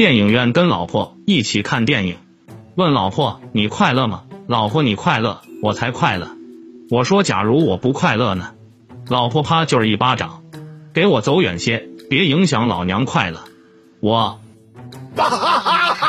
电影院跟老婆一起看电影，问老婆你快乐吗？老婆你快乐，我才快乐。我说假如我不快乐呢？老婆啪就是一巴掌，给我走远些，别影响老娘快乐。我哈哈哈。